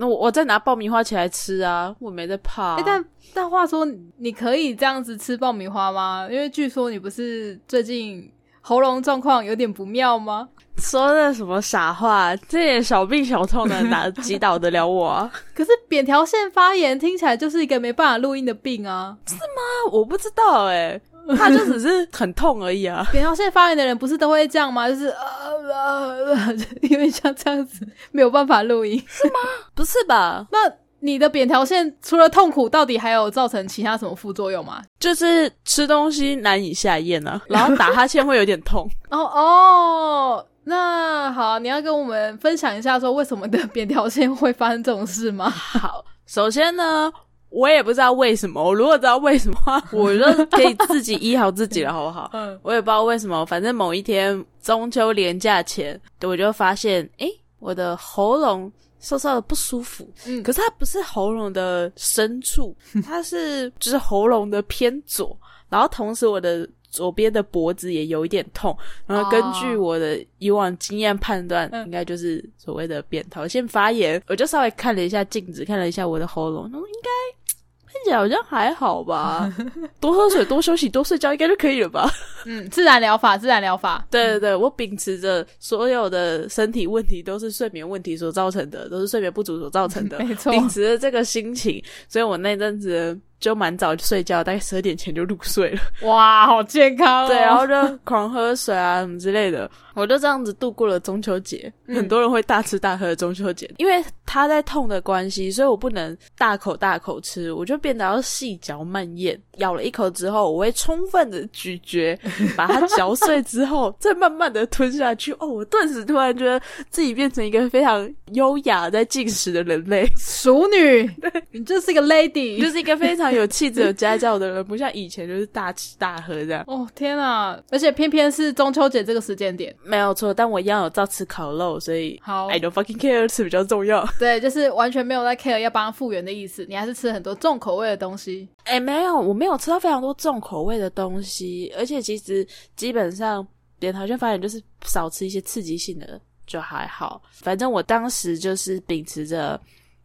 那我我再拿爆米花起来吃啊，我没在怕。哎，但但话说，你可以这样子吃爆米花吗？因为据说你不是最近喉咙状况有点不妙吗？说的什么傻话？这点小病小痛的哪 击倒得了我？啊？可是扁桃腺发炎听起来就是一个没办法录音的病啊，是吗？我不知道哎。他就只是很痛而已啊！扁桃腺发炎的人不是都会这样吗？就是 呃，因为像这样子没有办法录音，是吗？不是吧？那你的扁桃腺除了痛苦，到底还有造成其他什么副作用吗？就是吃东西难以下咽啊，然后打哈欠会有点痛。哦哦，那好，你要跟我们分享一下，说为什么的扁桃腺会发生这种事吗？好，首先呢。我也不知道为什么，我如果知道为什么，我就可以自己医好自己了，好不好？嗯，我也不知道为什么，反正某一天中秋连假前，我就发现，诶，我的喉咙稍稍的不舒服。嗯，可是它不是喉咙的深处，它是就是喉咙的偏左，然后同时我的左边的脖子也有一点痛。然后根据我的以往经验判断，应该就是所谓的扁桃腺发炎。我就稍微看了一下镜子，看了一下我的喉咙，应该。看起来好像还好吧，多喝水、多休息、多睡觉，应该就可以了吧？嗯，自然疗法，自然疗法。对对对，我秉持着所有的身体问题都是睡眠问题所造成的，都是睡眠不足所造成的。没错，秉持着这个心情，所以我那阵子。就蛮早就睡觉，大概十二点前就入睡了。哇，好健康！对，然后就狂喝水啊什么之类的，我就这样子度过了中秋节。很多人会大吃大喝的中秋节，因为他在痛的关系，所以我不能大口大口吃，我就变得要细嚼慢咽。咬了一口之后，我会充分的咀嚼，把它嚼碎之后，再慢慢的吞下去。哦，我顿时突然觉得自己变成一个非常优雅在进食的人类，熟女。对，你就是一个 lady，就是一个非常。有气质、有家教的人，不像以前就是大吃大喝这样。哦天啊！而且偏偏是中秋节这个时间点，没有错。但我一样有照吃烤肉，所以好，I don't fucking care，吃比较重要。对，就是完全没有在 care 要帮他复原的意思。你还是吃很多重口味的东西。哎，没有，我没有吃到非常多重口味的东西。而且其实基本上扁桃腺发炎就是少吃一些刺激性的就还好。反正我当时就是秉持着。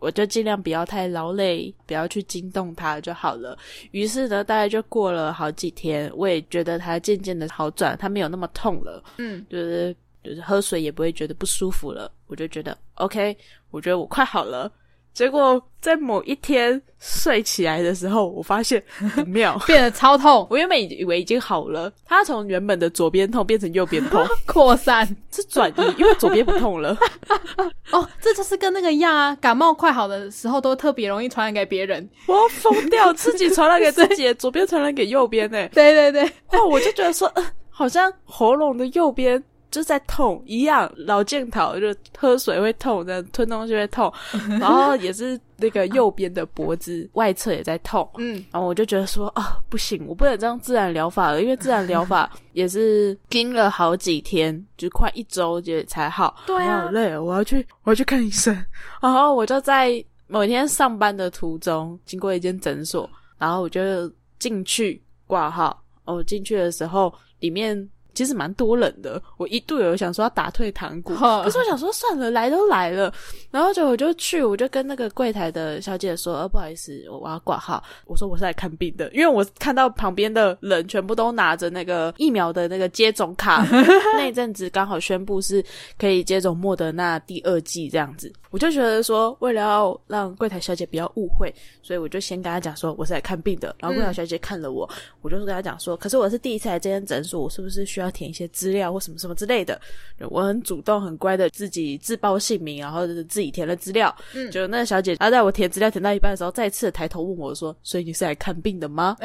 我就尽量不要太劳累，不要去惊动它就好了。于是呢，大概就过了好几天，我也觉得它渐渐的好转，它没有那么痛了。嗯，就是就是喝水也不会觉得不舒服了。我就觉得 OK，我觉得我快好了。结果在某一天睡起来的时候，我发现不妙，变得超痛。我原本以为已经好了，它从原本的左边痛变成右边痛，扩散是转移，因为左边不痛了。哦，这就是跟那个一样啊，感冒快好的时候都特别容易传染给别人。我要疯掉，自己传染给自己，左边传染给右边呢？对对对，哦，我就觉得说，好像喉咙的右边。就在痛一样，老健讨就喝水会痛，这样吞东西会痛，然后也是那个右边的脖子外侧也在痛，嗯，然后我就觉得说啊，不行，我不能这样自然疗法了，因为自然疗法 也是盯了好几天，就快一周就才好，对啊，好累，我要去我要去看医生，然后我就在某天上班的途中经过一间诊所，然后我就进去挂号，我，进去的时候里面。其实蛮多人的，我一度有想说要打退堂鼓，可是我想说算了，来都来了，然后就我就去，我就跟那个柜台的小姐说，呃，不好意思，我我要挂号，我说我是来看病的，因为我看到旁边的人全部都拿着那个疫苗的那个接种卡，那一阵子刚好宣布是可以接种莫德纳第二季这样子，我就觉得说，为了要让柜台小姐不要误会，所以我就先跟她讲说我是来看病的，然后柜台小姐看了我，我就是跟她讲说，可是我是第一次来这间诊所，我是不是需要？填一些资料或什么什么之类的，我很主动很乖的自己自报姓名，然后自己填了资料。嗯，就那个小姐，她在我填资料填到一半的时候，再次抬头问我说：“所以你是来看病的吗？”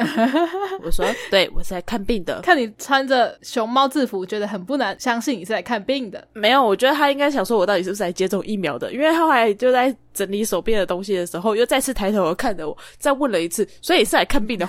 我说：“对，我是来看病的。”看你穿着熊猫制服，觉得很不难相信你是来看病的。没有，我觉得他应该想说我到底是不是来接种疫苗的，因为后来就在整理手边的东西的时候，又再次抬头看着我，再问了一次：“所以是来看病的？”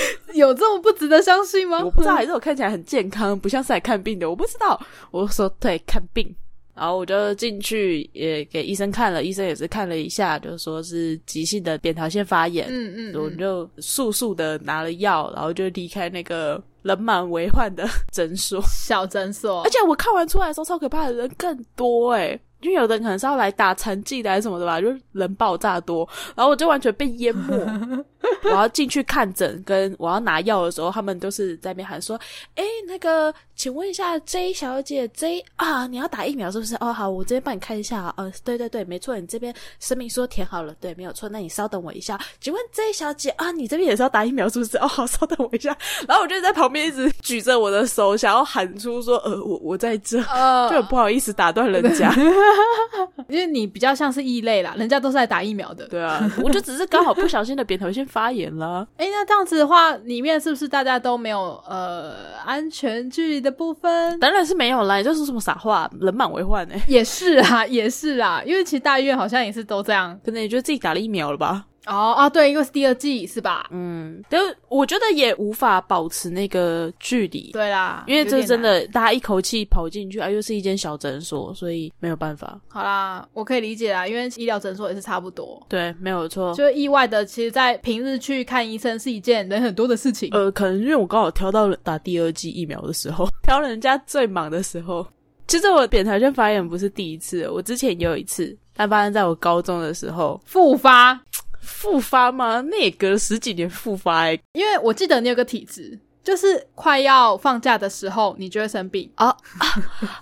有这么不值得相信吗？我不知道，还是我看起来很健康，不像是来看病的。我不知道。我说对，看病。然后我就进去也给医生看了，医生也是看了一下，就说是急性的扁桃腺发炎。嗯嗯。我就速速的拿了药，然后就离开那个人满为患的诊所。小诊所。而且我看完出来的时候，超可怕的人更多哎。因为有的人可能是要来打成绩的还是什么的吧，就是人爆炸多，然后我就完全被淹没。我要进去看诊，跟我要拿药的时候，他们都是在那边喊说：“哎，那个，请问一下 J 小姐，J 啊，你要打疫苗是不是？哦，好，我这边帮你看一下啊。呃，对对对，没错，你这边声明书填好了，对，没有错。那你稍等我一下，请问 J 小姐啊，你这边也是要打疫苗是不是？哦，好，稍等我一下。然后我就在旁边一直举着我的手，想要喊出说：呃，我我在这，就很不好意思打断人家，因为你比较像是异类啦，人家都是来打疫苗的。对啊，我就只是刚好不小心的扁桃腺发炎了。哎，那这样子的话，里面是不是大家都没有呃安全距离的部分？当然是没有啦，你这是什么傻话？人满为患哎，也是啊，也是啊，因为其实大医院好像也是都这样，可能也觉得自己打了疫苗了吧。哦啊，对，因为是第二季是吧？嗯，但我觉得也无法保持那个距离。对啦，因为这真的，大家一口气跑进去啊，又是一间小诊所，所以没有办法。好啦，我可以理解啦，因为医疗诊所也是差不多。对，没有错。就意外的，其实，在平日去看医生是一件人很多的事情。呃，可能因为我刚好挑到了打第二季疫苗的时候，挑人家最忙的时候。其实我扁桃腺发炎不是第一次，我之前也有一次，但发生在我高中的时候复发。复发吗？那也隔了十几年复发哎，因为我记得你有个体质，就是快要放假的时候，你就会生病啊啊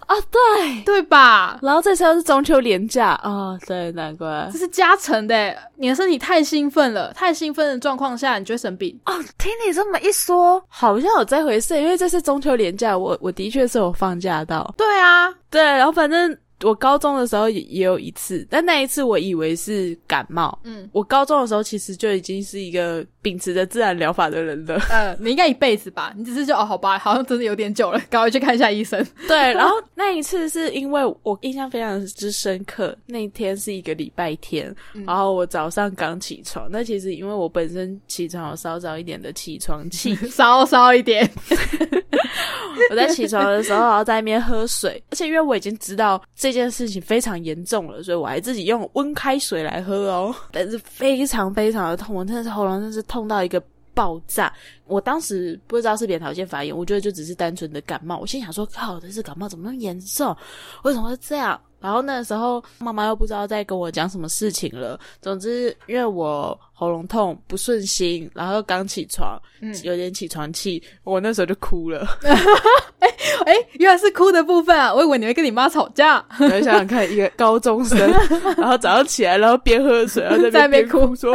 啊，对 对吧？然后这次又是中秋连假啊，对，难怪这是加成的。你的身体太兴奋了，太兴奋的状况下，你就会生病哦。听你这么一说，好像有这回事，因为这次中秋连假，我我的确是有放假到。对啊，对，然后反正。我高中的时候也也有一次，但那一次我以为是感冒。嗯，我高中的时候其实就已经是一个秉持着自然疗法的人了。呃，你应该一辈子吧？你只是就哦，好吧，好像真的有点久了，赶快去看一下医生。对，然后那一次是因为我印象非常之深刻，那一天是一个礼拜天，然后我早上刚起床。那其实因为我本身起床有稍早一点的起床气，稍稍一点。我在起床的时候，然后在那边喝水，而且因为我已经知道这这件事情非常严重了，所以我还自己用温开水来喝哦。但是非常非常的痛，我真的是喉咙真是痛到一个爆炸。我当时不知道是扁桃腺发炎，我觉得就只是单纯的感冒。我心想说：靠，这是感冒怎么那么严重？为什么会这样？然后那时候妈妈又不知道在跟我讲什么事情了。总之，因为我喉咙痛不顺心，然后刚起床，有点起床气，我那时候就哭了。哎哎，原来是哭的部分啊！我以为你会跟你妈吵架。你想想看，一个高中生，然后早上起来，然后边喝水，然后在 边哭，说：“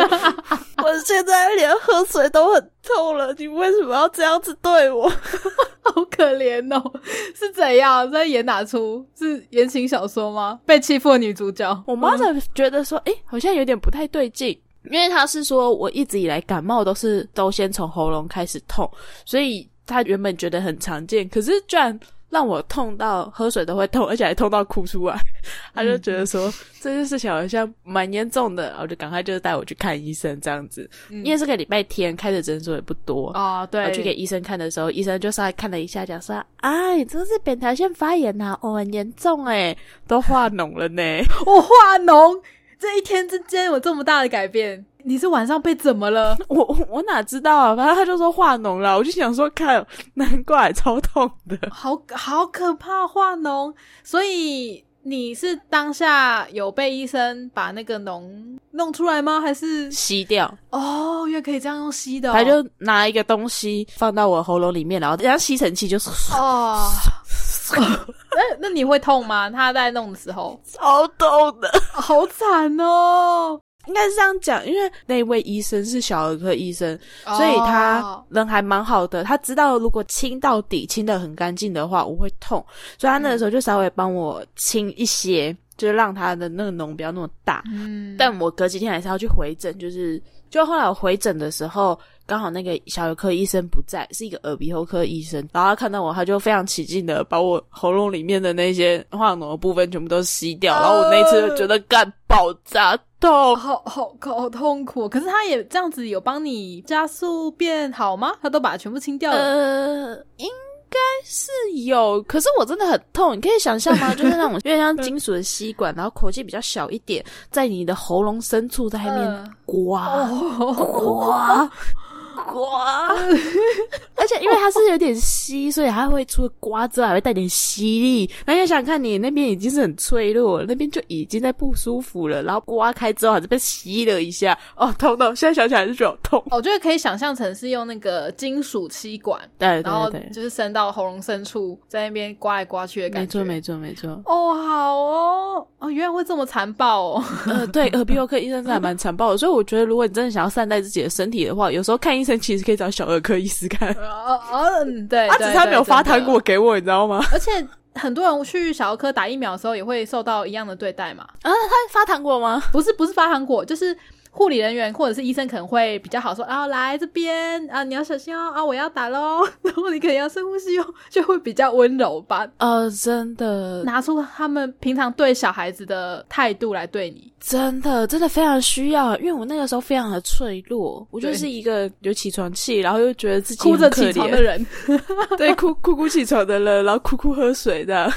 我现在连喝水都很痛了，你为什么要这样子对我？” 好可怜哦，是怎样在演哪出？是言情小说吗？被欺负的女主角，我妈才觉得说，哎，好像有点不太对劲，因为她是说我一直以来感冒都是都先从喉咙开始痛，所以她原本觉得很常见，可是居然。让我痛到喝水都会痛，而且还痛到哭出来。他就觉得说这件事情好像蛮严重的，然后就赶快就带我去看医生这样子。因为这个礼拜天开的诊所也不多啊，对。我去给医生看的时候，医生就稍微看了一下，讲说：“啊，你，这是扁桃腺发炎呐，哦，很严重哎，都化脓了呢。”我化脓，这一天之间有这么大的改变。你是晚上被怎么了？我我哪知道啊！反正他就说化脓了，我就想说，看，难怪超痛的，好好可怕化脓。所以你是当下有被医生把那个脓弄出来吗？还是吸掉？哦，原来可以这样用吸的。他就拿一个东西放到我喉咙里面，然后等下吸尘器就是哦。那那你会痛吗？他在弄的时候超痛的，好惨哦。应该是这样讲，因为那位医生是小儿科医生，所以他人还蛮好的。他知道如果清到底、清的很干净的话，我会痛，所以他那个时候就稍微帮我清一些，就是让他的那个脓不要那么大。嗯，但我隔几天还是要去回诊，就是就后来我回诊的时候，刚好那个小儿科医生不在，是一个耳鼻喉科医生，然后他看到我，他就非常起劲的把我喉咙里面的那些化脓的部分全部都吸掉，然后我那次就觉得干爆炸。痛，好好好痛苦。可是他也这样子有帮你加速变好吗？他都把它全部清掉了。呃，应该是有。可是我真的很痛，你可以想象吗？就是那种有点像金属的吸管，然后口气比较小一点，在你的喉咙深处在那边刮刮刮。而且因为它是有点稀，所以它会除了刮之外，还会带点吸力。那你想看，你那边已经是很脆弱了，那边就已经在不舒服了，然后刮开之后还是被吸了一下，哦，痛到现在想起来就觉得痛。我觉得可以想象成是用那个金属吸管，对然后就是伸到喉咙深处，在那边刮来刮去的感觉。没错没错没错。哦，好哦，哦，原来会这么残暴哦。呃，对，耳鼻喉科医生真的还蛮残暴的，所以我觉得如果你真的想要善待自己的身体的话，有时候看医生其实可以找小儿科医师看。哦哦，嗯对，他对只是他没有发糖，果给我，你知道吗？而且很多人去小儿科打疫苗的时候也会受到一样的对待嘛。啊，他发糖果吗？不是不是发糖果，就是护理人员或者是医生可能会比较好说啊，来这边啊，你要小心哦啊，我要打喽，然后你可能要深呼吸哦，就会比较温柔吧，呃，真的，拿出他们平常对小孩子的态度来对你。真的，真的非常需要，因为我那个时候非常的脆弱，我就是一个有起床气，然后又觉得自己哭着起床的人，对，哭哭哭起床的人，然后哭哭喝水的。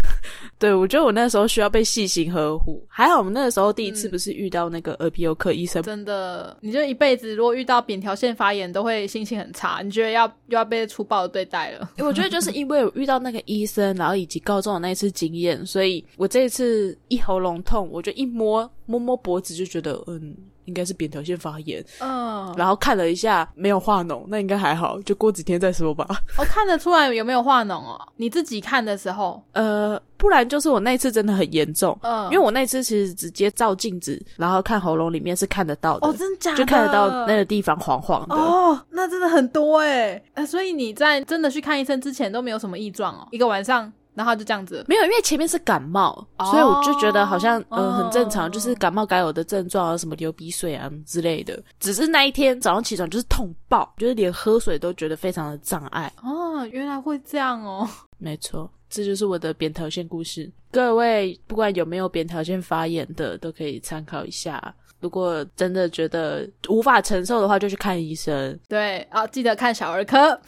对，我觉得我那时候需要被细心呵护。还好我们那个时候第一次嗯不是遇到那个耳鼻喉科医生，真的，你就一辈子如果遇到扁桃腺发炎，都会心情很差，你觉得要又要被粗暴的对待了。我觉得就是 因为我遇到那个医生，然后以及高中的那一次经验，所以我这一次一喉咙痛，我就一摸摸摸脖子就觉得，嗯，应该是扁桃腺发炎。嗯，然后看了一下，没有化脓，那应该还好，就过几天再说吧。我、看得出来有没有化脓哦？你自己看的时候，呃，不然就是我那一次真的很严重，嗯，因为我那次其实直接照镜子，然后看喉咙里面是看得到的，哦，真的假的？就看得到那个地方黄黄的。哦，那真的很多哎、呃所以你在真的去看医生之前都没有什么异状哦，一个晚上，然后就这样子。没有，因为前面是感冒，哦所以我就觉得好像呃哦很正常，就是感冒该有的症状啊，什么流鼻水啊之类的。只是那一天早上起床就是痛爆，就是连喝水都觉得非常的障碍。哦，原来会这样哦。没错，这就是我的扁桃腺故事。各位不管有没有扁桃腺发炎的，都可以参考一下。如果真的觉得无法承受的话，就去看医生。对啊，记得看小儿科。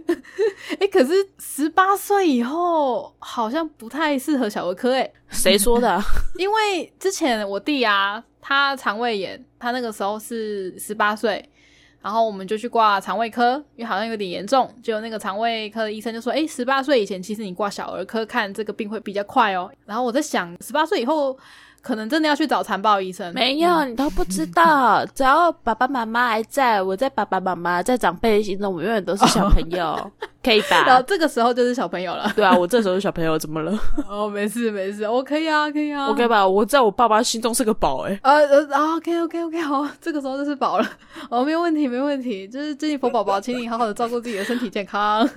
哎，可是十八岁以后好像不太适合小儿科哎，谁说的、啊？因为之前我弟啊，他肠胃炎，他那个时候是十八岁。然后我们就去挂肠胃科，因为好像有点严重。结果那个肠胃科的医生就说：“哎，十八岁以前，其实你挂小儿科看这个病会比较快哦。”然后我在想，十八岁以后可能真的要去找残暴医生。没有，你都不知道。只要爸爸妈妈还在，我在爸爸妈妈在长辈的心中，我永远都是小朋友，可以吧 然后吧？这个时候就是小朋友了。对啊，我这时候是小朋友，怎么了？哦，没事没事，我可以啊，可以啊。OK 吧？我在我爸爸心中是个宝哎、呃呃啊，OK OK OK，好，这个时候就是宝了，哦，没有问题，没问题，就是珍妮佛宝宝，请你好好的照顾自己的身体健康。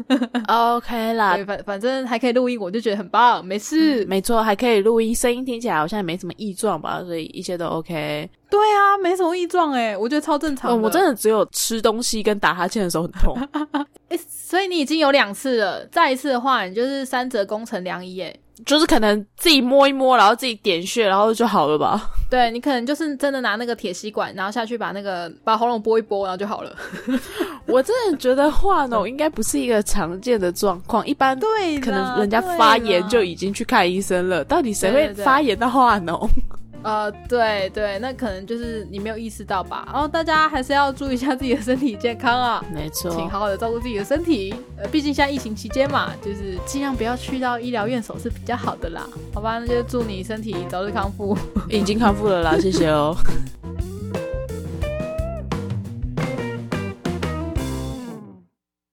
OK 啦对，，反反正还可以录音，我就觉得很棒，没事。没错，还可以录音，声音听起来好像也没什么异状吧，所以一切都 OK。对啊，没什么异状哎，我觉得超正常我真的只有吃东西跟打哈欠的时候很痛。哎，所以你已经有两次了，再一次的话，你就是三折工程良医哎。就是可能自己摸一摸，然后自己点穴，然后就好了吧？对你可能就是真的拿那个铁吸管，然后下去把那个把喉咙拨一拨，然后就好了。我真的觉得化脓应该不是一个常见的状况，一般对，可能人家发炎就已经去看医生了，到底谁会发炎到化脓？呃，对对，那可能就是你没有意识到吧。然后大家还是要注意一下自己的身体健康啊，没错，请好好的照顾自己的身体。呃，毕竟现在疫情期间嘛，就是尽量不要去到医疗院所是比较好的啦。好吧，那就祝你身体早日康复。已经康复了啦，谢谢哦。